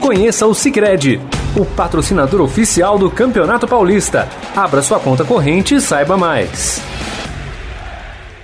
Conheça o Sicredi, o patrocinador oficial do Campeonato Paulista. Abra sua conta corrente e saiba mais.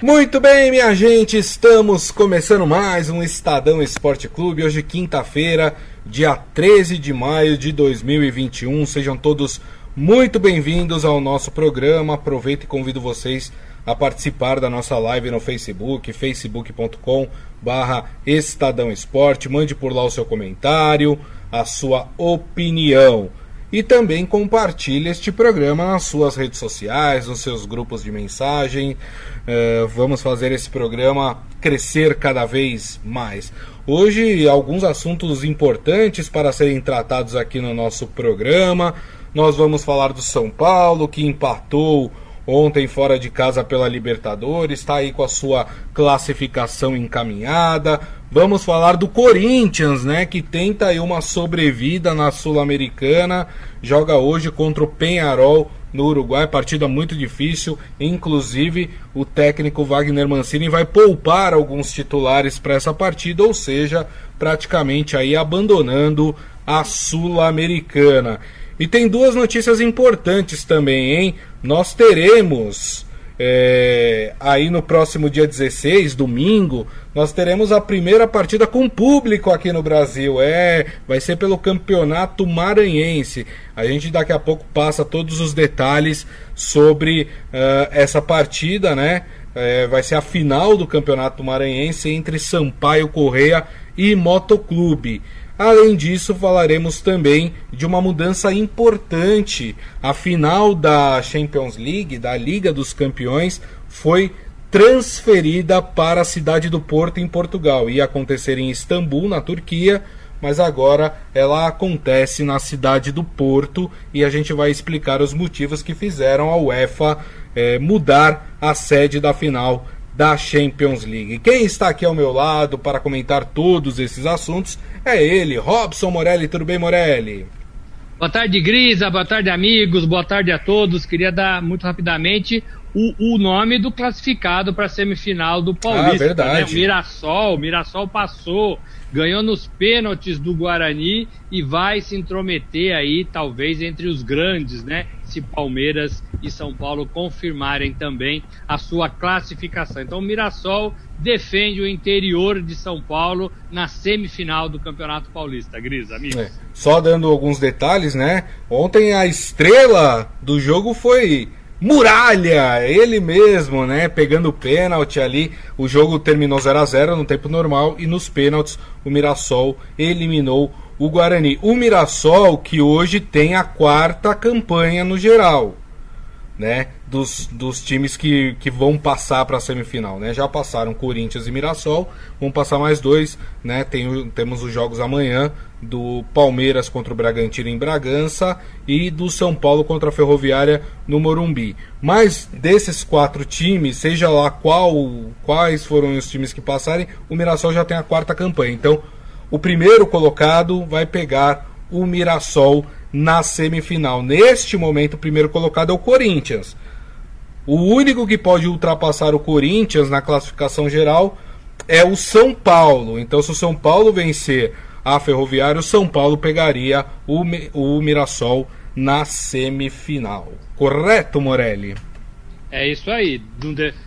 Muito bem, minha gente, estamos começando mais um Estadão Esporte Clube. Hoje, quinta-feira, dia 13 de maio de 2021. Sejam todos muito bem-vindos ao nosso programa. Aproveito e convido vocês a participar da nossa live no Facebook, facebook.com barra Estadão Esporte. Mande por lá o seu comentário, a sua opinião. E também compartilhe este programa nas suas redes sociais, nos seus grupos de mensagem. Uh, vamos fazer esse programa crescer cada vez mais. Hoje, alguns assuntos importantes para serem tratados aqui no nosso programa. Nós vamos falar do São Paulo, que empatou ontem fora de casa pela Libertadores, está aí com a sua classificação encaminhada. Vamos falar do Corinthians, né, que tenta aí uma sobrevida na Sul-Americana, joga hoje contra o Penharol no Uruguai, partida muito difícil, inclusive o técnico Wagner Mancini vai poupar alguns titulares para essa partida, ou seja, praticamente aí abandonando a Sul-Americana. E tem duas notícias importantes também, hein? Nós teremos é, aí no próximo dia 16, domingo, nós teremos a primeira partida com público aqui no Brasil. É, vai ser pelo Campeonato Maranhense. A gente daqui a pouco passa todos os detalhes sobre uh, essa partida, né? É, vai ser a final do Campeonato Maranhense entre Sampaio Correia e Motoclube. Além disso, falaremos também de uma mudança importante. A final da Champions League, da Liga dos Campeões, foi transferida para a cidade do Porto, em Portugal. Ia acontecer em Istambul, na Turquia, mas agora ela acontece na cidade do Porto e a gente vai explicar os motivos que fizeram a UEFA eh, mudar a sede da final da Champions League. Quem está aqui ao meu lado para comentar todos esses assuntos é ele, Robson Morelli. Tudo bem, Morelli? Boa tarde, Grisa. Boa tarde, amigos. Boa tarde a todos. Queria dar muito rapidamente o, o nome do classificado para a semifinal do Paulista. Ah, verdade. Né? O Mirassol. O Mirassol passou ganhou nos pênaltis do Guarani e vai se intrometer aí, talvez, entre os grandes, né? Se Palmeiras e São Paulo confirmarem também a sua classificação. Então, o Mirassol defende o interior de São Paulo na semifinal do Campeonato Paulista. Gris, amigos. É. Só dando alguns detalhes, né? Ontem a estrela do jogo foi Muralha, ele mesmo, né? Pegando o pênalti ali. O jogo terminou 0 a 0 no tempo normal e nos pênaltis o Mirassol eliminou o Guarani. O Mirassol que hoje tem a quarta campanha no geral né, dos, dos times que, que vão passar para a semifinal, né? Já passaram Corinthians e Mirassol, vão passar mais dois, né? Tem, temos os jogos amanhã do Palmeiras contra o Bragantino em Bragança e do São Paulo contra a Ferroviária no Morumbi. Mas desses quatro times, seja lá qual quais foram os times que passarem, o Mirassol já tem a quarta campanha. Então, o primeiro colocado vai pegar o Mirassol na semifinal. Neste momento, o primeiro colocado é o Corinthians. O único que pode ultrapassar o Corinthians na classificação geral é o São Paulo. Então, se o São Paulo vencer a Ferroviária, o São Paulo pegaria o, o Mirassol na semifinal. Correto, Morelli? É isso aí.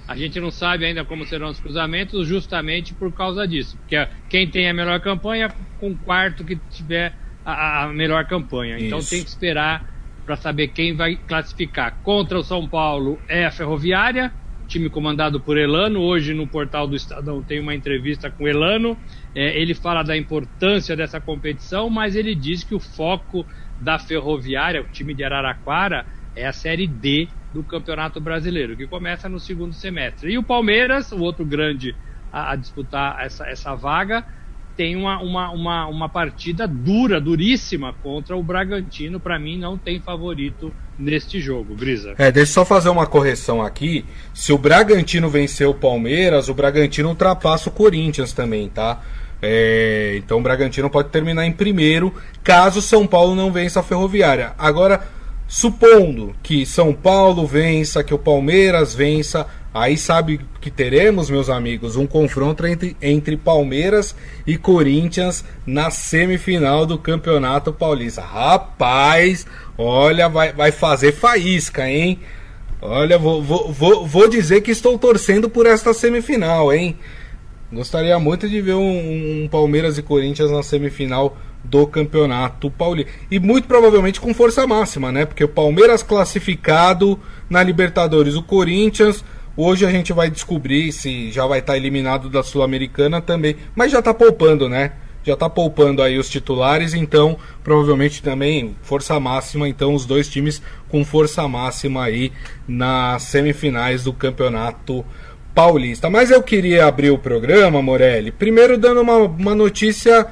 A gente não sabe ainda como serão os cruzamentos, justamente por causa disso. Porque quem tem a melhor campanha, com o quarto que tiver a, a melhor campanha. Então tem que esperar para saber quem vai classificar. Contra o São Paulo é a Ferroviária, time comandado por Elano. Hoje no portal do Estadão tem uma entrevista com Elano. É, ele fala da importância dessa competição, mas ele diz que o foco da Ferroviária, o time de Araraquara, é a Série D do Campeonato Brasileiro, que começa no segundo semestre. E o Palmeiras, o outro grande a, a disputar essa, essa vaga, tem uma, uma, uma, uma partida dura, duríssima contra o Bragantino. Para mim, não tem favorito neste jogo, Grisa. É, deixa eu só fazer uma correção aqui. Se o Bragantino vencer o Palmeiras, o Bragantino ultrapassa o Corinthians também, tá? É, então o Bragantino pode terminar em primeiro, caso São Paulo não vença a Ferroviária. Agora, supondo que São Paulo vença, que o Palmeiras vença, Aí sabe que teremos, meus amigos, um confronto entre, entre Palmeiras e Corinthians na semifinal do Campeonato Paulista. Rapaz, olha, vai, vai fazer faísca, hein? Olha, vou, vou, vou, vou dizer que estou torcendo por esta semifinal, hein? Gostaria muito de ver um, um Palmeiras e Corinthians na semifinal do Campeonato Paulista. E muito provavelmente com força máxima, né? Porque o Palmeiras classificado na Libertadores, o Corinthians. Hoje a gente vai descobrir se já vai estar eliminado da Sul-Americana também. Mas já está poupando, né? Já está poupando aí os titulares, então provavelmente também força máxima. Então os dois times com força máxima aí nas semifinais do Campeonato Paulista. Mas eu queria abrir o programa, Morelli, primeiro dando uma, uma notícia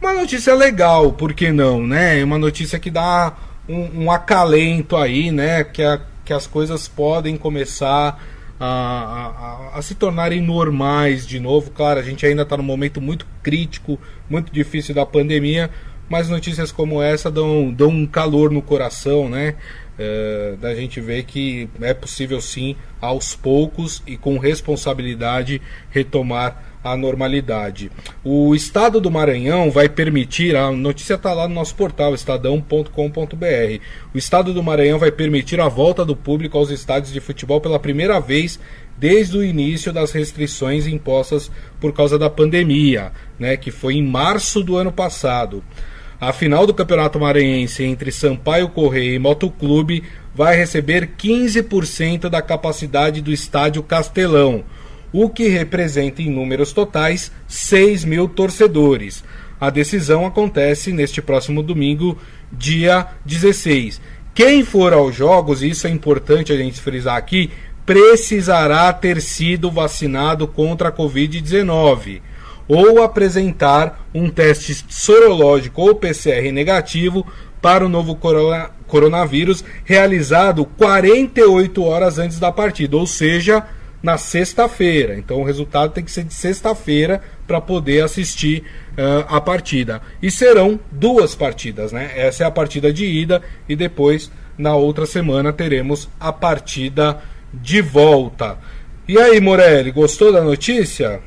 uma notícia legal, por que não, né? Uma notícia que dá um, um acalento aí, né? Que, a, que as coisas podem começar a, a, a, se tornarem normais de novo. Claro, a gente ainda está num momento muito crítico, muito difícil da pandemia, mas notícias como essa dão, dão um calor no coração, né? É, da gente ver que é possível sim, aos poucos e com responsabilidade, retomar a normalidade. O Estado do Maranhão vai permitir, a notícia está lá no nosso portal, estadão.com.br. O Estado do Maranhão vai permitir a volta do público aos estádios de futebol pela primeira vez desde o início das restrições impostas por causa da pandemia, né, que foi em março do ano passado. A final do Campeonato Maranhense entre Sampaio Correia e Motoclube vai receber 15% da capacidade do estádio Castelão o que representa em números totais 6 mil torcedores. A decisão acontece neste próximo domingo, dia 16. Quem for aos jogos, e isso é importante a gente frisar aqui, precisará ter sido vacinado contra a Covid-19 ou apresentar um teste sorológico ou PCR negativo para o novo corona, coronavírus realizado 48 horas antes da partida, ou seja, na sexta-feira. Então o resultado tem que ser de sexta-feira para poder assistir uh, a partida. E serão duas partidas, né? Essa é a partida de ida e depois na outra semana teremos a partida de volta. E aí, Morelli, gostou da notícia?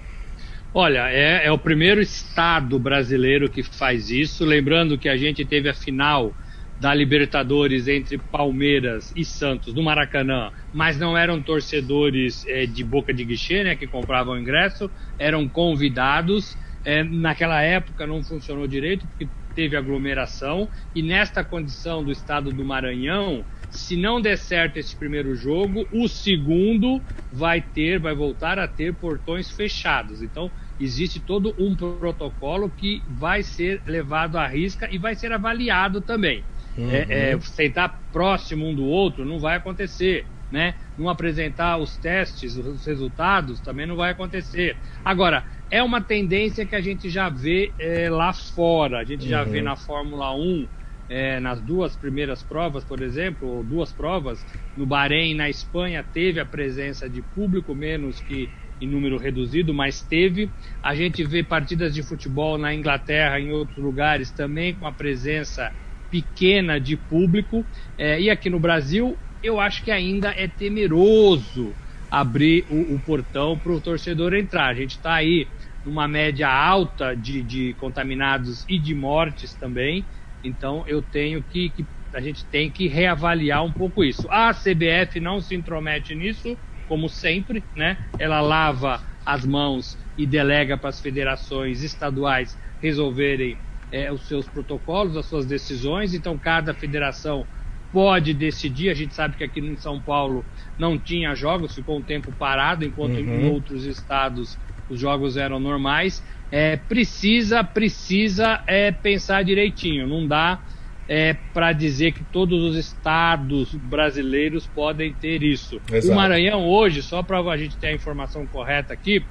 Olha, é, é o primeiro estado brasileiro que faz isso. Lembrando que a gente teve a final da Libertadores entre Palmeiras e Santos no Maracanã, mas não eram torcedores é, de boca de guichê, né, que compravam ingresso, eram convidados. É, naquela época não funcionou direito porque teve aglomeração e nesta condição do estado do Maranhão, se não der certo esse primeiro jogo, o segundo vai ter, vai voltar a ter portões fechados. Então existe todo um protocolo que vai ser levado à risca e vai ser avaliado também. Uhum. É, é, sentar próximo um do outro não vai acontecer. Né? Não apresentar os testes, os resultados, também não vai acontecer. Agora, é uma tendência que a gente já vê é, lá fora. A gente uhum. já vê uhum. na Fórmula 1, é, nas duas primeiras provas, por exemplo, ou duas provas, no Bahrein, na Espanha, teve a presença de público, menos que em número reduzido, mas teve. A gente vê partidas de futebol na Inglaterra, em outros lugares, também com a presença pequena de público. É, e aqui no Brasil, eu acho que ainda é temeroso abrir o, o portão para o torcedor entrar. A gente está aí numa média alta de, de, contaminados e de mortes também. Então eu tenho que, que, a gente tem que reavaliar um pouco isso. A CBF não se intromete nisso, como sempre, né? Ela lava as mãos e delega para as federações estaduais resolverem é, os seus protocolos, as suas decisões, então cada federação pode decidir. A gente sabe que aqui em São Paulo não tinha jogos, ficou um tempo parado, enquanto uhum. em outros estados os jogos eram normais. É, precisa, precisa é, pensar direitinho. Não dá é, para dizer que todos os estados brasileiros podem ter isso. Exato. O Maranhão hoje, só para a gente ter a informação correta aqui,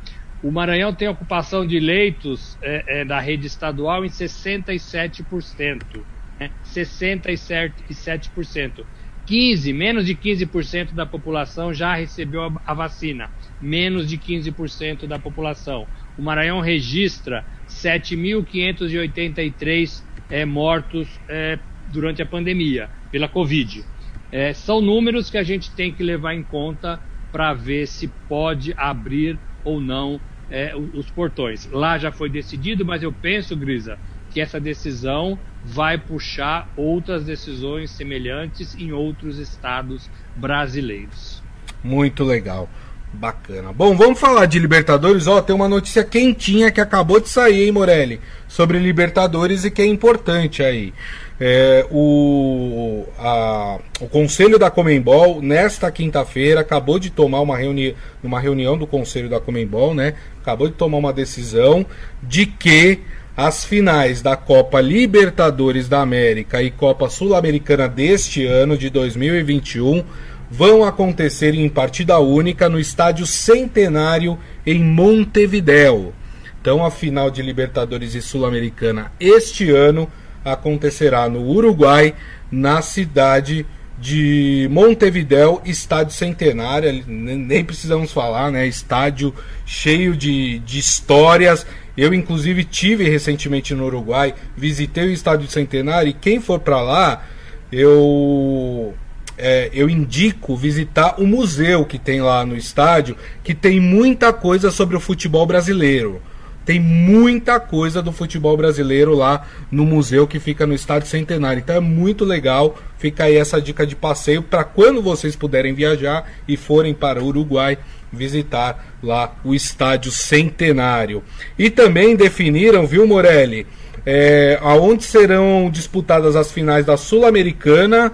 o Maranhão tem ocupação de leitos é, é, da rede estadual em 67%. Né? 67%. 15, menos de 15% da população já recebeu a, a vacina. Menos de 15% da população. O Maranhão registra 7.583 é, mortos é, durante a pandemia pela Covid. É, são números que a gente tem que levar em conta para ver se pode abrir ou não é, os portões. Lá já foi decidido, mas eu penso, Grisa, que essa decisão vai puxar outras decisões semelhantes em outros estados brasileiros. Muito legal. Bacana. Bom, vamos falar de Libertadores. Ó, tem uma notícia quentinha que acabou de sair, hein, Morelli? Sobre Libertadores e que é importante aí. É, o, a, o Conselho da Comembol, nesta quinta-feira, acabou de tomar uma, reuni uma reunião do Conselho da Comembol, né? Acabou de tomar uma decisão de que as finais da Copa Libertadores da América e Copa Sul-Americana deste ano, de 2021, vão acontecer em partida única no Estádio Centenário em Montevidéu. Então, a final de Libertadores e Sul-Americana este ano acontecerá no Uruguai, na cidade de Montevidéu, estádio centenário, nem precisamos falar, né? Estádio cheio de, de histórias. Eu, inclusive, tive recentemente no Uruguai, visitei o estádio centenário e quem for para lá, eu é, eu indico visitar o museu que tem lá no estádio, que tem muita coisa sobre o futebol brasileiro. Tem muita coisa do futebol brasileiro lá no museu que fica no Estádio Centenário. Então é muito legal. Fica aí essa dica de passeio para quando vocês puderem viajar e forem para o Uruguai visitar lá o Estádio Centenário. E também definiram, viu, Morelli, é, aonde serão disputadas as finais da Sul-Americana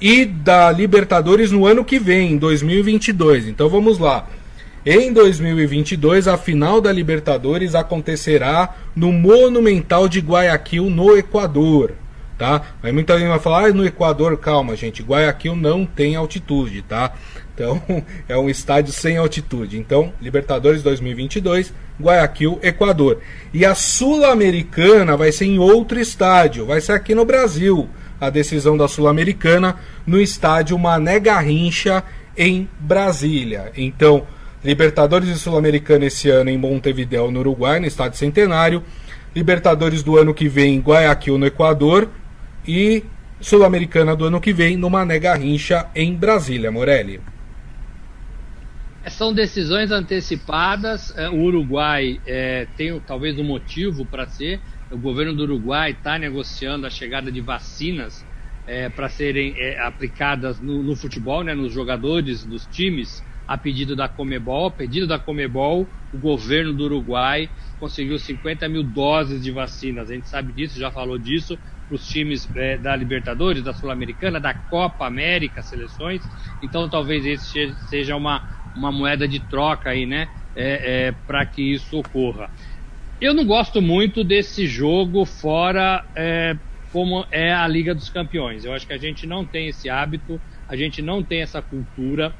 e da Libertadores no ano que vem, em 2022. Então vamos lá. Em 2022, a final da Libertadores acontecerá no Monumental de Guayaquil, no Equador. Tá? Aí muita gente vai falar, ah, no Equador, calma, gente, Guayaquil não tem altitude, tá? Então, é um estádio sem altitude. Então, Libertadores 2022, Guayaquil, Equador. E a Sul-Americana vai ser em outro estádio, vai ser aqui no Brasil. A decisão da Sul-Americana no estádio Mané Garrincha, em Brasília. Então, Libertadores e Sul-Americana esse ano em Montevideo, no Uruguai, no Estádio Centenário. Libertadores do ano que vem em Guayaquil, no Equador. E Sul-Americana do ano que vem no Mané Garrincha, em Brasília, Morelli. São decisões antecipadas. É, o Uruguai é, tem talvez um motivo para ser. O governo do Uruguai está negociando a chegada de vacinas é, para serem é, aplicadas no, no, futebol, né, nos jogadores dos times a pedido da Comebol. pedido da Comebol, o governo do Uruguai conseguiu 50 mil doses de vacinas. A gente sabe disso, já falou disso, para os times é, da Libertadores, da Sul-Americana, da Copa América, seleções. Então talvez esse seja uma, uma moeda de troca aí, né? É, é, para que isso ocorra. Eu não gosto muito desse jogo fora é, como é a Liga dos Campeões. Eu acho que a gente não tem esse hábito, a gente não tem essa cultura.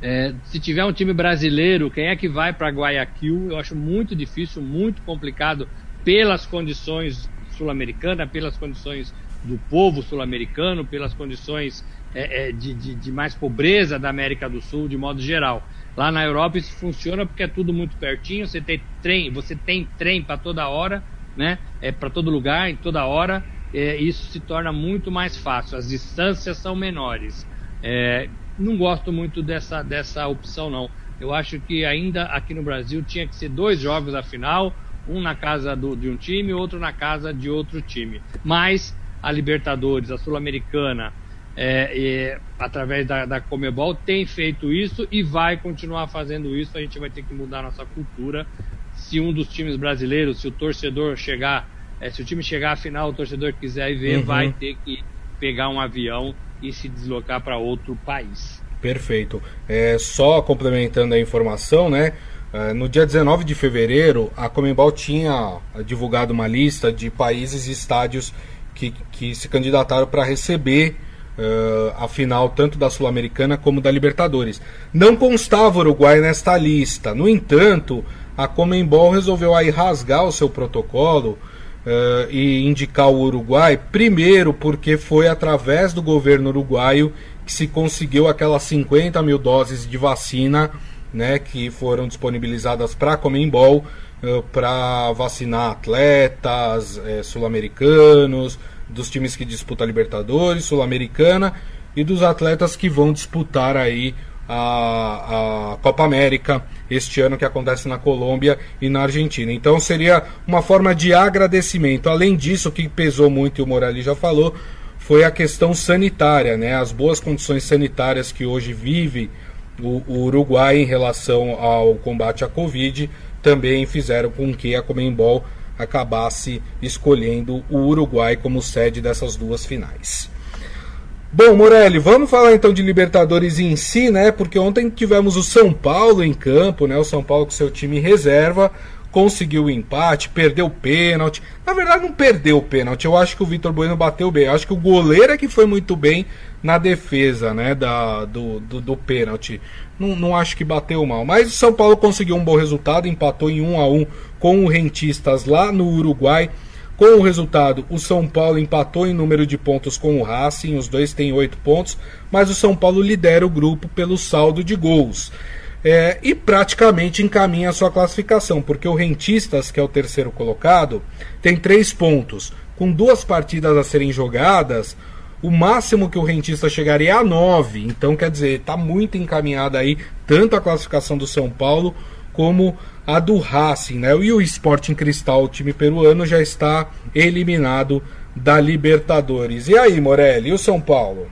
É, se tiver um time brasileiro, quem é que vai para Guayaquil? Eu acho muito difícil, muito complicado pelas condições sul-americanas, pelas condições do povo sul-americano, pelas condições é, é, de, de, de, mais pobreza da América do Sul, de modo geral. Lá na Europa isso funciona porque é tudo muito pertinho, você tem trem, você tem trem para toda hora, né? É para todo lugar, em toda hora. É, isso se torna muito mais fácil. As distâncias são menores. É, não gosto muito dessa, dessa opção, não. Eu acho que ainda aqui no Brasil tinha que ser dois jogos a final, um na casa do, de um time, outro na casa de outro time. Mas a Libertadores, a Sul-Americana, é, é, através da, da Comebol, tem feito isso e vai continuar fazendo isso. A gente vai ter que mudar nossa cultura. Se um dos times brasileiros, se o torcedor chegar, é, se o time chegar à final, o torcedor quiser ir ver, uhum. vai ter que pegar um avião e se deslocar para outro país. Perfeito. É, só complementando a informação, né? É, no dia 19 de fevereiro, a Comembol tinha divulgado uma lista de países e estádios que, que se candidataram para receber uh, a final tanto da Sul-Americana como da Libertadores. Não constava o Uruguai nesta lista. No entanto, a Comembol resolveu aí rasgar o seu protocolo uh, e indicar o Uruguai, primeiro porque foi através do governo uruguaio que se conseguiu aquelas 50 mil doses de vacina né, que foram disponibilizadas para a Comembol uh, para vacinar atletas sul-americanos, dos times que disputam a Libertadores, Sul-Americana e dos atletas que vão disputar aí a, a Copa América este ano que acontece na Colômbia e na Argentina. Então seria uma forma de agradecimento. Além disso, o que pesou muito e o Morelli já falou foi a questão sanitária, né? As boas condições sanitárias que hoje vive o, o Uruguai em relação ao combate à Covid também fizeram com que a Comembol acabasse escolhendo o Uruguai como sede dessas duas finais. Bom, Morelli, vamos falar então de Libertadores em si, né? Porque ontem tivemos o São Paulo em campo, né? O São Paulo com seu time reserva conseguiu o empate, perdeu o pênalti. Na verdade, não perdeu o pênalti. Eu acho que o Vitor Bueno bateu bem. Eu acho que o goleiro é que foi muito bem na defesa, né? Da, do, do, do pênalti. Não, não acho que bateu mal. Mas o São Paulo conseguiu um bom resultado, empatou em 1 a 1 com o Rentistas lá no Uruguai. Com o resultado, o São Paulo empatou em número de pontos com o Racing, os dois têm oito pontos, mas o São Paulo lidera o grupo pelo saldo de gols. É, e praticamente encaminha a sua classificação, porque o Rentistas, que é o terceiro colocado, tem três pontos. Com duas partidas a serem jogadas, o máximo que o Rentista chegaria é a nove. Então, quer dizer, está muito encaminhada aí tanto a classificação do São Paulo como a do Racing, né? E o Sporting Cristal, o time peruano, já está eliminado da Libertadores. E aí, Morelli, e o São Paulo?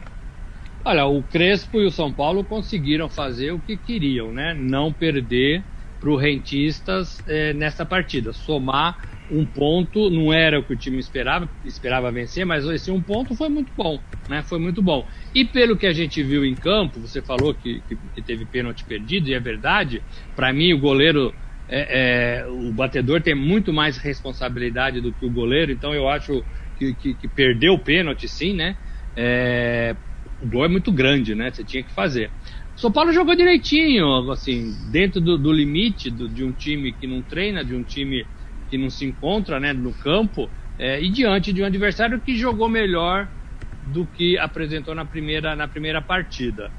Olha, o Crespo e o São Paulo conseguiram fazer o que queriam, né? Não perder para o Rentistas é, nessa partida. Somar um ponto não era o que o time esperava, esperava vencer, mas esse um ponto foi muito bom, né? Foi muito bom. E pelo que a gente viu em campo, você falou que, que, que teve pênalti perdido, e é verdade. Para mim, o goleiro é, é, o batedor tem muito mais responsabilidade do que o goleiro, então eu acho que, que, perdeu o pênalti, sim, né? É, o gol é muito grande, né? Você tinha que fazer. O São Paulo jogou direitinho, assim, dentro do, do limite do, de um time que não treina, de um time que não se encontra né, no campo, é, e diante de um adversário que jogou melhor do que apresentou na primeira, na primeira partida.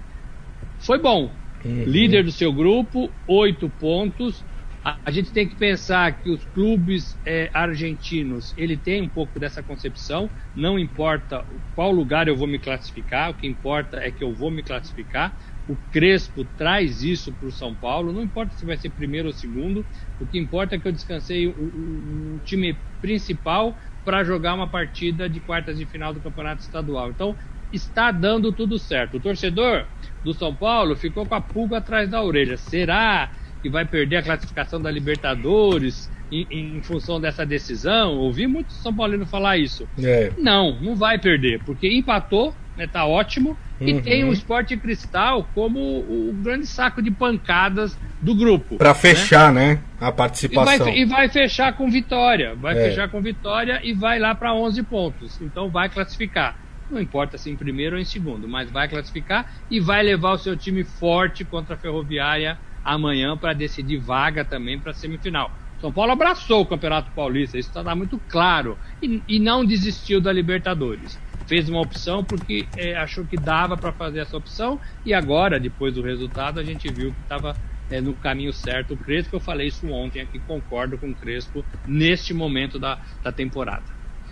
Foi bom. Uhum. Líder do seu grupo, oito pontos a, gente tem que pensar que os clubes é, argentinos, ele tem um pouco dessa concepção, não importa qual lugar eu vou me classificar, o que importa é que eu vou me classificar. O Crespo traz isso para o São Paulo, não importa se vai ser primeiro ou segundo, o que importa é que eu descansei o, o, o time principal para jogar uma partida de quartas de final do Campeonato Estadual. Então, está dando tudo certo. O torcedor do São Paulo ficou com a pulga atrás da orelha. Será que vai perder a classificação da Libertadores em, em função dessa decisão. Ouvi muito São Paulino falar isso. É. Não, não vai perder, porque empatou, né, tá ótimo, uhum. e tem o Esporte Cristal como o grande saco de pancadas do grupo. Para né? fechar, né? né, a participação. E vai, e vai, fechar com vitória, vai é. fechar com vitória e vai lá para 11 pontos. Então vai classificar. Não importa se em primeiro ou em segundo, mas vai classificar e vai levar o seu time forte contra a Ferroviária amanhã para decidir vaga também para semifinal. São Paulo abraçou o Campeonato Paulista, isso está muito claro, e, e, não desistiu da Libertadores. Fez uma opção porque é, achou que dava para fazer essa opção, e agora, depois do resultado, a gente viu que estava é, no caminho certo. O Crespo, eu falei isso ontem aqui, concordo com o Crespo neste momento da, da temporada.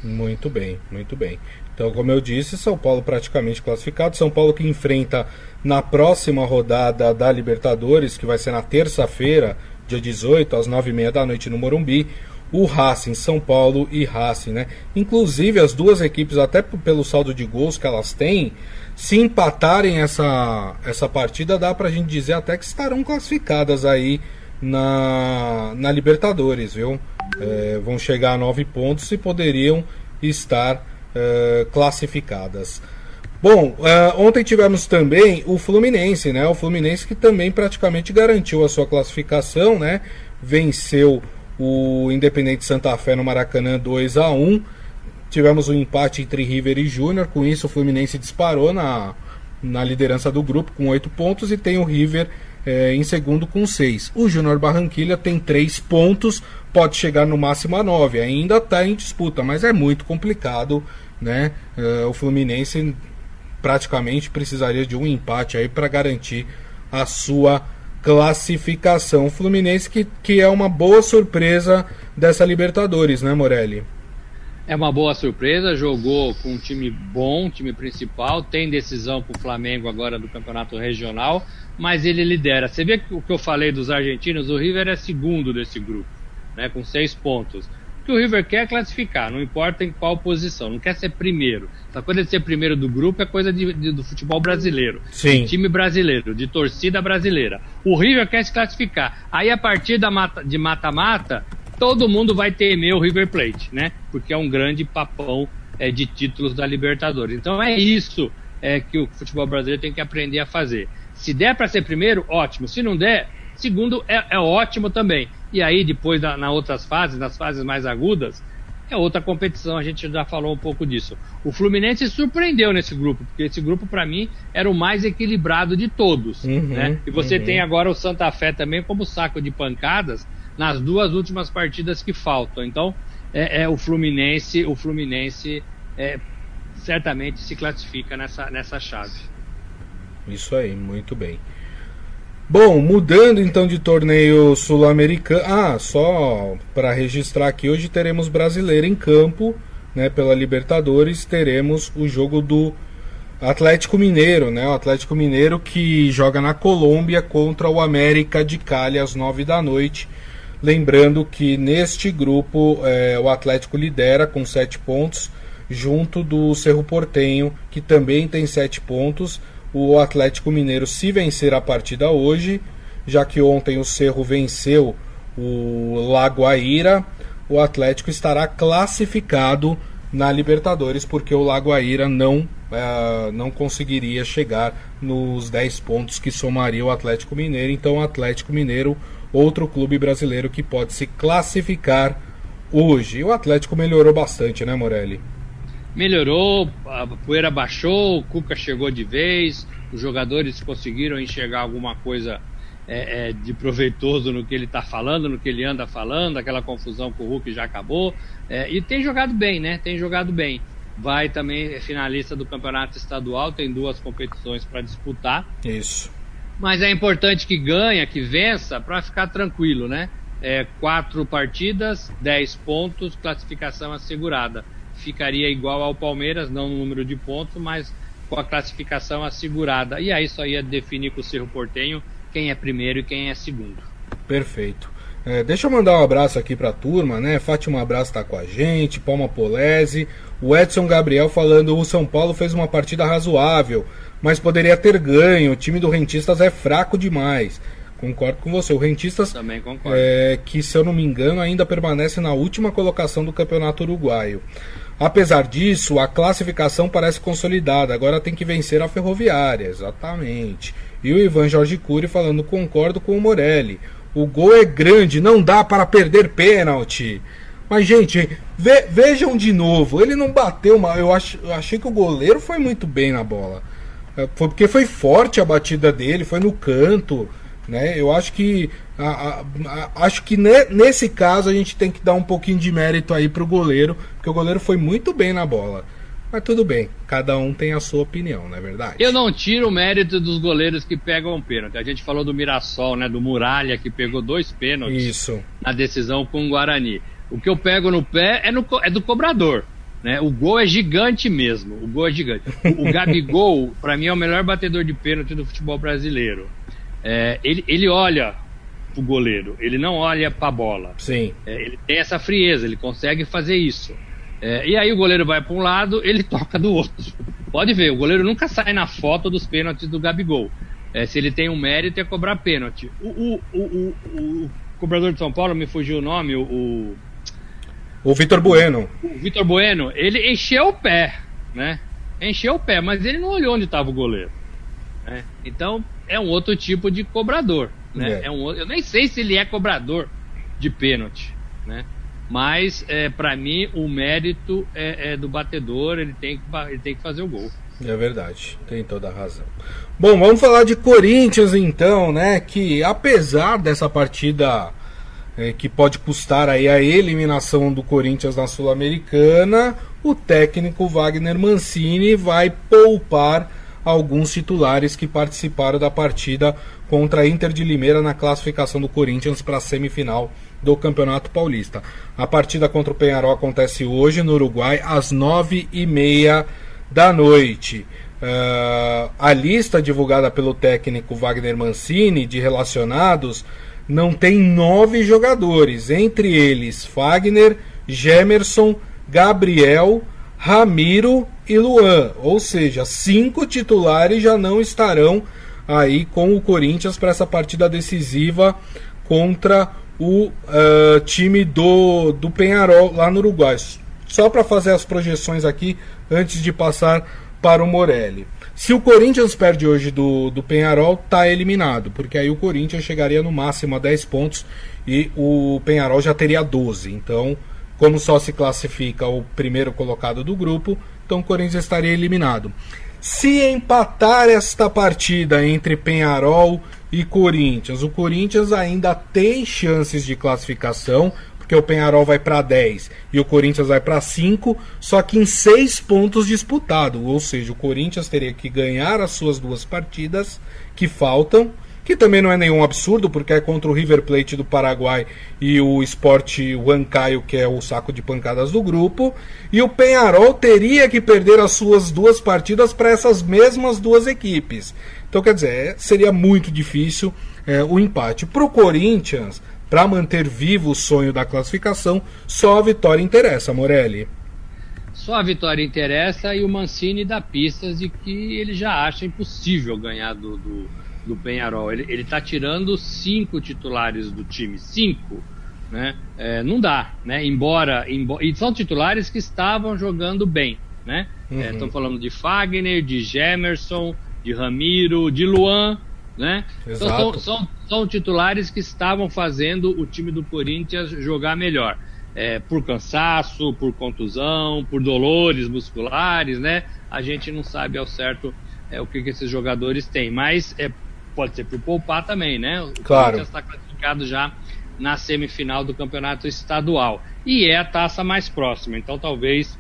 Muito bem, muito bem. Então, como eu disse, São Paulo praticamente classificado. São Paulo que enfrenta na próxima rodada da Libertadores, que vai ser na terça-feira, dia 18, às 9h30 da noite no Morumbi. O Racing, São Paulo e Racing, né? Inclusive, as duas equipes, até pelo saldo de gols que elas têm, se empatarem essa, essa partida, dá pra gente dizer até que estarão classificadas aí na, na Libertadores, viu? É, vão chegar a nove pontos e poderiam estar uh, classificadas. Bom, uh, ontem tivemos também o Fluminense, né? O Fluminense que também praticamente garantiu a sua classificação, né? Venceu o Independente Santa Fé no Maracanã 2 a 1 Tivemos um empate entre River e Júnior. Com isso, o Fluminense disparou na, na liderança do grupo com oito pontos e tem o River é, em segundo com seis. O Júnior Barranquilha tem três pontos, pode chegar no máximo a nove. Ainda está em disputa, mas é muito complicado, né? É, o Fluminense praticamente precisaria de um empate aí para garantir a sua classificação. O Fluminense que, que é uma boa surpresa dessa Libertadores, né, Morelli? É uma boa surpresa, jogou com um time bom, time principal, tem decisão com o Flamengo agora do campeonato regional, mas ele lidera. Você vê o que eu falei dos argentinos, o River é segundo desse grupo, né, com seis pontos. O que o River quer é classificar, não importa em qual posição, não quer ser primeiro. Essa coisa de ser primeiro do grupo é coisa de, de, do futebol brasileiro, Sim. de time brasileiro, de torcida brasileira. O River quer se classificar. Aí a partir da mata, de mata-mata, todo mundo vai temer o River Plate, né? Porque é um grande papão é, de títulos da Libertadores. Então é isso é, que o futebol brasileiro tem que aprender a fazer. Se der para ser primeiro, ótimo. Se não der, segundo é, é ótimo também. E aí depois da, na outras fases, nas fases mais agudas, é outra competição. A gente já falou um pouco disso. O Fluminense surpreendeu nesse grupo, porque esse grupo para mim era o mais equilibrado de todos, Uhum, né? E você uhum. tem agora o Santa Fé também como saco de pancadas nas duas últimas partidas que faltam. Então, é, é o Fluminense, o Fluminense é, certamente se classifica nessa, nessa chave. Isso aí, muito bem. Bom, mudando então de torneio sul-americano. Ah, só para registrar aqui, hoje teremos brasileiro em campo, né? Pela Libertadores, teremos o jogo do Atlético Mineiro, né? O Atlético Mineiro que joga na Colômbia contra o América de Cali às nove da noite. Lembrando que neste grupo é, o Atlético lidera com sete pontos, junto do Cerro Portenho, que também tem sete pontos. O Atlético Mineiro, se vencer a partida hoje, já que ontem o Cerro venceu o Lagoaíra, o Atlético estará classificado na Libertadores, porque o Lagoaíra não, eh, não conseguiria chegar nos 10 pontos que somaria o Atlético Mineiro. Então, o Atlético Mineiro, outro clube brasileiro que pode se classificar hoje. E o Atlético melhorou bastante, né, Morelli? Melhorou, a poeira baixou, o Cuca chegou de vez, os jogadores conseguiram enxergar alguma coisa é, é, de proveitoso no que ele está falando, no que ele anda falando, aquela confusão com o Hulk já acabou. É, e tem jogado bem, né? Tem jogado bem. Vai também, é finalista do campeonato estadual, tem duas competições para disputar. Isso. Mas é importante que ganhe, que vença, para ficar tranquilo, né? É, quatro partidas, dez pontos, classificação assegurada. Ficaria igual ao Palmeiras, não no número de pontos, mas com a classificação assegurada. E aí só ia definir com o Cerro Portenho quem é primeiro e quem é segundo. Perfeito. É, deixa eu mandar um abraço aqui pra turma, né? Fátima Abraço tá com a gente, Palma Polese, o Edson Gabriel falando o São Paulo fez uma partida razoável, mas poderia ter ganho. O time do Rentistas é fraco demais. Concordo com você. O Rentistas, Também concordo. é, que se eu não me engano, ainda permanece na última colocação do Campeonato Uruguaio. Apesar disso, a classificação parece consolidada. Agora tem que vencer a Ferroviária, exatamente. E o Ivan Jorge Cury falando: concordo com o Morelli. O gol é grande, não dá para perder pênalti. Mas, gente, ve- vejam de novo. Ele não bateu mal. Eu, ach, eu achei que o goleiro foi muito bem na bola. É, Foi porque foi forte a batida dele, foi no canto. Né? Eu acho que a- a- acho que ne- nesse caso a gente tem que dar um pouquinho de mérito aí pro goleiro, porque o goleiro foi muito bem na bola. Mas tudo bem, cada um tem a sua opinião, não é verdade? Eu não tiro o mérito dos goleiros que pegam um pênalti. A gente falou do Mirassol, né? Do Muralha, que pegou dois pênaltis Isso. na decisão com o Guarani. O que eu pego no pé é, no é do cobrador. Né? O gol é gigante mesmo. O gol é gigante. O, o Gabigol, para mim, é o melhor batedor de pênalti do futebol brasileiro. É, ele, ele olha pro goleiro, ele não olha pra bola. Sim. É, ele tem essa frieza, ele consegue fazer isso. É, e aí o goleiro vai para um lado, ele toca do outro. Pode ver, o goleiro nunca sai na foto dos pênaltis do Gabigol. É, se ele tem um mérito é cobrar pênalti. O, o, o, o- o cobrador de São Paulo, me fugiu o nome, o, o, O Vitor Bueno. o Vitor Bueno, ele encheu o pé, né? Encheu o pé, mas ele não olhou onde estava o goleiro. né? Então é um outro tipo de cobrador, né? É. É um eu nem sei se ele é cobrador de pênalti, né? Mas é, para mim o mérito é, é do batedor, ele tem, que, ele tem que fazer o gol. É verdade, tem toda a razão. Bom, vamos falar de Corinthians então, né? Que apesar dessa partida é, que pode custar aí a eliminação do Corinthians na Sul-Americana, o técnico Wagner Mancini vai poupar alguns titulares que participaram da partida contra a Inter de Limeira na classificação do Corinthians para a semifinal do Campeonato Paulista. A partida contra o Penharol acontece hoje no Uruguai às nove e meia da noite. Uh, a lista divulgada pelo técnico Wagner Mancini de relacionados não tem nove jogadores, entre eles Fagner, Gemerson, Gabriel, Ramiro e Luan. Ou seja, cinco titulares já não estarão aí com o Corinthians para essa partida decisiva contra o uh, time do, do Penharol lá no Uruguai. Só para fazer as projeções aqui antes de passar para o Morelli. Se o Corinthians perde hoje do, do Penharol, está eliminado, porque aí o Corinthians chegaria no máximo a 10 pontos e o Penharol já teria 12. Então, como só se classifica o primeiro colocado do grupo, então o Corinthians estaria eliminado. Se empatar esta partida entre Penharol e Corinthians, o Corinthians ainda tem chances de classificação, porque o Penharol vai para 10 e o Corinthians vai para 5, só que em 6 pontos disputados. Ou seja, o Corinthians teria que ganhar as suas duas partidas que faltam, que também não é nenhum absurdo, porque é contra o River Plate do Paraguai e o Sport Huancaio, que é o saco de pancadas do grupo. E o Penharol teria que perder as suas duas partidas para essas mesmas duas equipes. Então, quer dizer, é, seria muito difícil é, o empate. Para o Corinthians, para manter vivo o sonho da classificação, só a vitória interessa, Morelli. Só a vitória interessa e o Mancini dá pistas de que ele já acha impossível ganhar do, do, do Penharol. Ele está tirando cinco titulares do time, cinco. Né? É, não dá, né? Embora, embora, e são titulares que estavam jogando bem, né? Estão uhum. é, falando de Fagner, de Gemerson, de Ramiro, de Luan, né? Então, são, são, são, titulares que estavam fazendo o time do Corinthians jogar melhor. É, por cansaço, por contusão, por dolores musculares, né? A gente não sabe ao certo é, o que, que esses jogadores têm, mas é, pode ser por poupar também, né? O claro. Corinthians está classificado já na semifinal do campeonato estadual e é a taça mais próxima, então talvez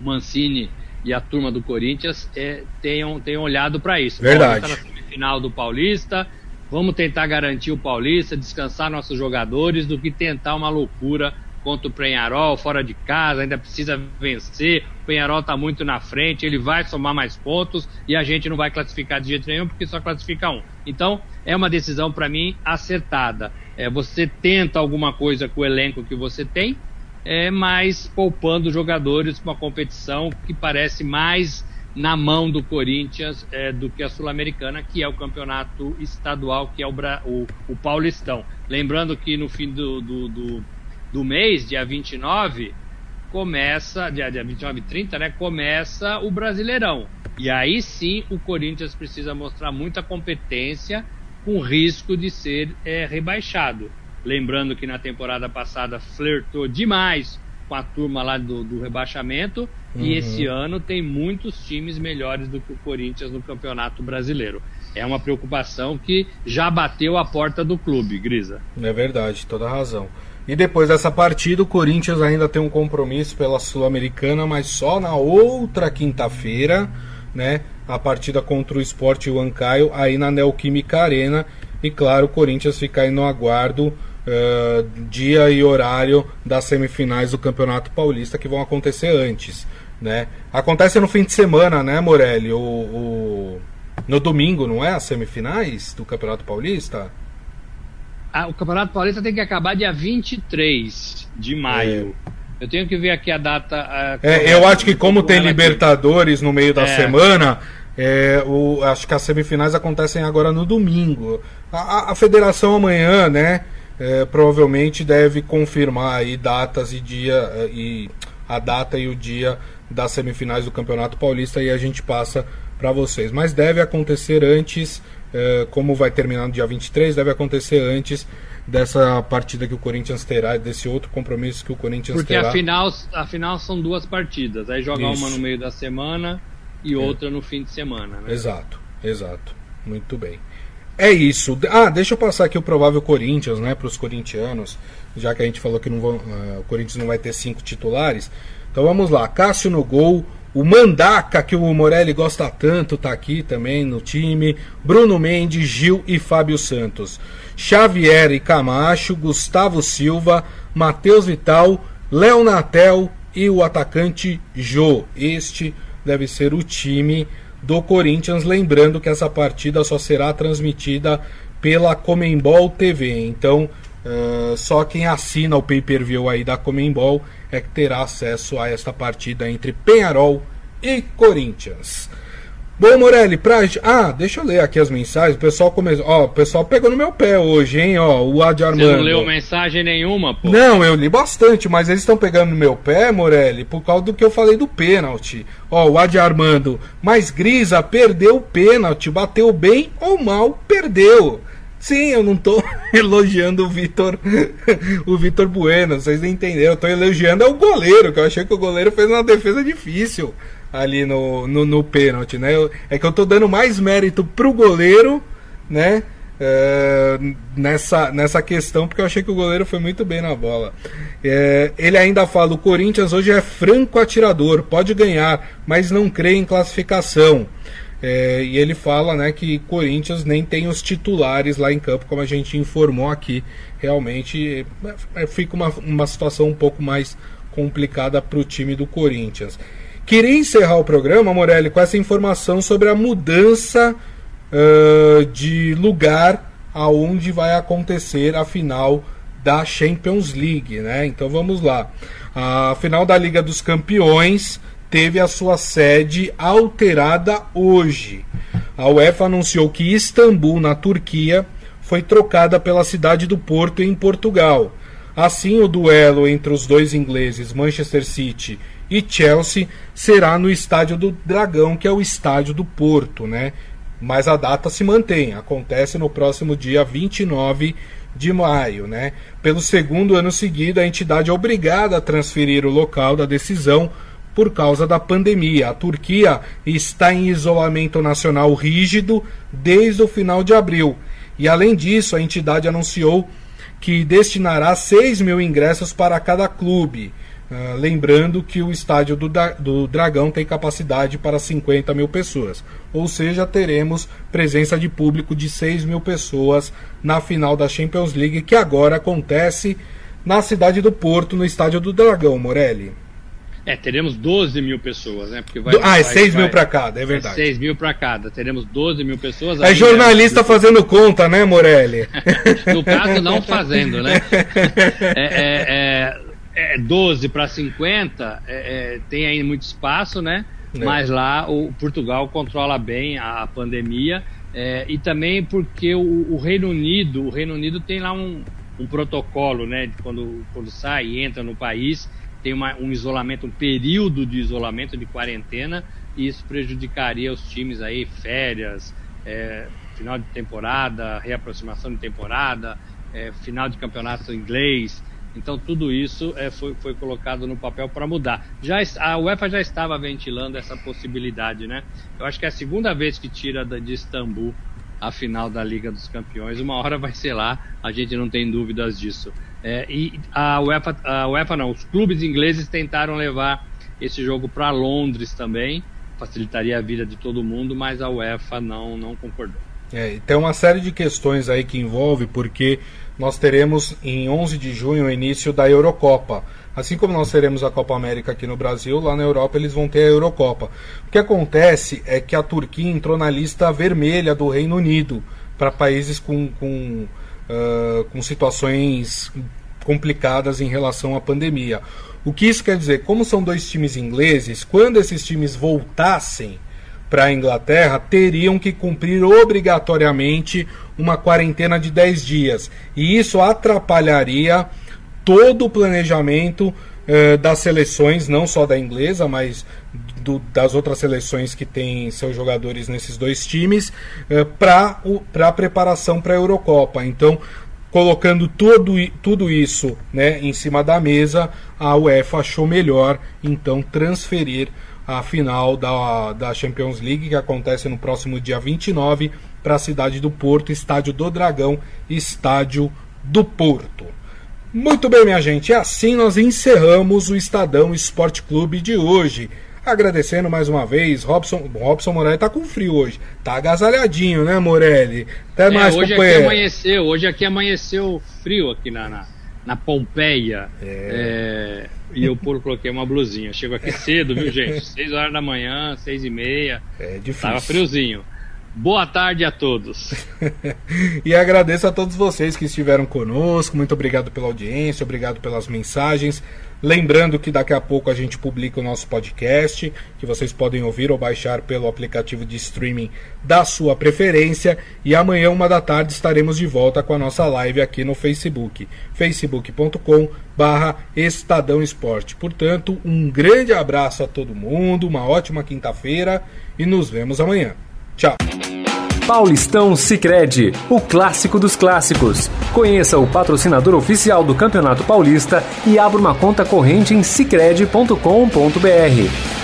Mancini e a turma do Corinthians é, tenham, tenhão olhado para isso. Verdade. Está na semifinal do Paulista, vamos tentar garantir o Paulista, descansar nossos jogadores, do que tentar uma loucura contra o Penharol, fora de casa, ainda precisa vencer. O Penharol está muito na frente, ele vai somar mais pontos e a gente não vai classificar de jeito nenhum porque só classifica um. Então, é uma decisão para mim acertada. É, você tenta alguma coisa com o elenco que você tem, é, mas poupando jogadores para uma competição que parece mais na mão do Corinthians é, do que a Sul-Americana, que é o campeonato estadual, que é o, o, o Paulistão. Lembrando que no fim do, do, do, do mês, dia 29, começa, dia, dia 29 e 30, né, começa o Brasileirão. E aí sim o Corinthians precisa mostrar muita competência com risco de ser é, rebaixado. Lembrando que na temporada passada flertou demais com a turma lá do, do rebaixamento. Uhum. E esse ano tem muitos times melhores do que o Corinthians no Campeonato Brasileiro. É uma preocupação que já bateu a porta do clube, Grisa. É verdade, toda razão. E depois dessa partida, o Corinthians ainda tem um compromisso pela Sul-Americana, mas só na outra quinta-feira, né? A partida contra o Sport Huancaio, aí na Neoquímica Arena. E claro, o Corinthians fica aí no aguardo uh, dia e horário das semifinais do Campeonato Paulista que vão acontecer antes. Né? Acontece no fim de semana, né, Morelli? O, o, no domingo, não é? As semifinais do Campeonato Paulista? Ah, o Campeonato Paulista tem que acabar dia 23 de maio. É. Eu tenho que ver aqui a data. é, eu acho que como tem Libertadores aqui. no meio da é. semana, é, o, acho que as semifinais acontecem agora no domingo. A, a, a federação amanhã, né? é, provavelmente deve confirmar aí datas e dia é, e a data e o dia das semifinais do Campeonato Paulista e a gente passa para vocês. Mas deve acontecer antes, como vai terminar no dia 23, deve acontecer antes dessa partida que o Corinthians terá, desse outro compromisso que o Corinthians Porque terá. Porque afinal, afinal são duas partidas, aí joga Isso. uma no meio da semana e é. outra no fim de semana. Né? Exato, exato. Muito bem. É isso. Ah, deixa eu passar aqui o provável Corinthians, né, para os corintianos, já que a gente falou que não vão, uh, o Corinthians não vai ter cinco titulares. Então vamos lá: Cássio no gol, O Mandaca, que o Morelli gosta tanto, tá aqui também no time. Bruno Mendes, Gil e Fábio Santos. Xavier e Camacho, Gustavo Silva, Matheus Vital, Léo Natel e o atacante Jô. Este deve ser o time do Corinthians. Lembrando que essa partida só será transmitida pela Comembol TV. Então, uh, só quem assina o pay-per-view aí da Comembol é que terá acesso a esta partida entre Penharol e Corinthians. Bom, Morelli, pra. Ah, deixa eu ler aqui as mensagens. O pessoal começou. Ó, o pessoal pegou no meu pé hoje, hein? Ó, o Adi Armando. Você não leu mensagem nenhuma, pô? Não, eu li bastante, mas eles estão pegando no meu pé, Morelli, por causa do que eu falei do pênalti. Ó, o Adi Armando. Mas Grisa perdeu o pênalti. Bateu bem ou mal, perdeu. Sim, eu não tô elogiando o Vitor o Vitor Bueno, vocês não entenderam. Eu tô elogiando é o goleiro, que eu achei que o goleiro fez uma defesa difícil ali no, no, no pênalti, né? Eu, é que eu tô dando mais mérito pro goleiro, né? É, nessa, nessa questão, porque eu achei que o goleiro foi muito bem na bola. É, ele ainda fala: o Corinthians hoje é franco atirador, pode ganhar, mas não crê em classificação. É, e ele fala né, que Corinthians nem tem os titulares lá em campo, como a gente informou aqui. Realmente é, fica uma, uma situação um pouco mais complicada para o time do Corinthians. Queria encerrar o programa, Morelli, com essa informação sobre a mudança uh, de lugar aonde vai acontecer a final da Champions League, né? Então vamos lá. A final da Liga dos Campeões teve a sua sede alterada hoje. A UEFA anunciou que Istambul, na Turquia, foi trocada pela cidade do Porto, em Portugal. Assim, o duelo entre os dois ingleses, Manchester City e Chelsea será no estádio do Dragão, que é o estádio do Porto, né? Mas a data se mantém, acontece no próximo dia 29 de maio, né? Pelo segundo ano seguido, a entidade é obrigada a transferir o local da decisão por causa da pandemia. A Turquia está em isolamento nacional rígido desde o final de abril. E além disso, a entidade anunciou que destinará 6 mil ingressos para cada clube. Uh, lembrando que o estádio do, do Dragão tem capacidade para 50 mil pessoas. Ou seja, teremos presença de público de 6 mil pessoas na final da Champions League, que agora acontece na cidade do Porto, no estádio do Dragão, Morelli. É, teremos 12 mil pessoas, né? Porque vai, ah, é 6 mil para cada, é verdade. É 6 mil para cada, teremos 12 mil pessoas. É jornalista é... fazendo conta, né, Morelli? no caso, não fazendo, né? É, é, é 12 para 50, é, é, tem aí muito espaço, né? Mas lá o Portugal controla bem a, pandemia e também porque o, o, Reino Unido, o Reino Unido tem lá um, um protocolo, né? De quando, quando sai e entra no país tem uma, um isolamento, um período de isolamento, de quarentena, e isso prejudicaria os times aí, férias, é, final de temporada, reaproximação de temporada, é, final de campeonato inglês. Então tudo isso é, foi, foi colocado no papel para mudar. Já a UEFA já estava ventilando essa possibilidade, né? Eu acho que é a segunda vez que tira de Istambul a final da Liga dos Campeões. Uma hora vai ser lá, a gente não tem dúvidas disso. É, e a UEFA, a UEFA não, os clubes ingleses tentaram levar esse jogo para Londres também, facilitaria a vida de todo mundo, mas a UEFA não, não concordou. É, tem uma série de questões aí que envolve, porque nós teremos em 11 de junho o início da Eurocopa. Assim como nós teremos a Copa América aqui no Brasil, lá na Europa eles vão ter a Eurocopa. O que acontece é que a Turquia entrou na lista vermelha do Reino Unido para países com, com, com situações complicadas em relação à pandemia. O que isso quer dizer? Como são dois times ingleses, quando esses times voltassem para a Inglaterra, teriam que cumprir obrigatoriamente uma quarentena de 10 dias. E isso atrapalharia todo o planejamento eh, das seleções, não só da inglesa, mas do, das outras seleções que têm seus jogadores nesses dois times, eh, para a preparação para a Eurocopa. Então, colocando tudo, tudo isso né, em cima da mesa, a UEFA achou melhor então transferir a final da, da Champions League, que acontece no próximo dia 29, para a cidade do Porto, Estádio do Dragão, Estádio do Porto. Muito bem, minha gente, assim nós encerramos o Estadão Esporte Clube de hoje. Agradecendo mais uma vez, Robson, Robson Morelli tá com frio hoje. Tá agasalhadinho, né, Morelli? Até É, mais, hoje aqui companheiro. amanheceu, hoje aqui amanheceu frio aqui na, na, na Pompeia. É, e eu coloquei uma blusinha. Chego aqui cedo, viu, gente? 6 horas da manhã, 6 e meia. É difícil. Tava friozinho. Boa tarde a todos. e agradeço a todos vocês que estiveram conosco. Muito obrigado pela audiência, obrigado pelas mensagens. Lembrando que daqui a pouco a gente publica o nosso podcast, que vocês podem ouvir ou baixar pelo aplicativo de streaming da sua preferência. E amanhã, uma da tarde, estaremos de volta com a nossa live aqui no Facebook, facebook.com barra Estadão Esporte. Portanto, um grande abraço a todo mundo, uma ótima quinta-feira e nos vemos amanhã. Tchau! Paulistão Sicredi, o clássico dos clássicos. Conheça o patrocinador oficial do Campeonato Paulista e abra uma conta corrente em sicredi.com.br.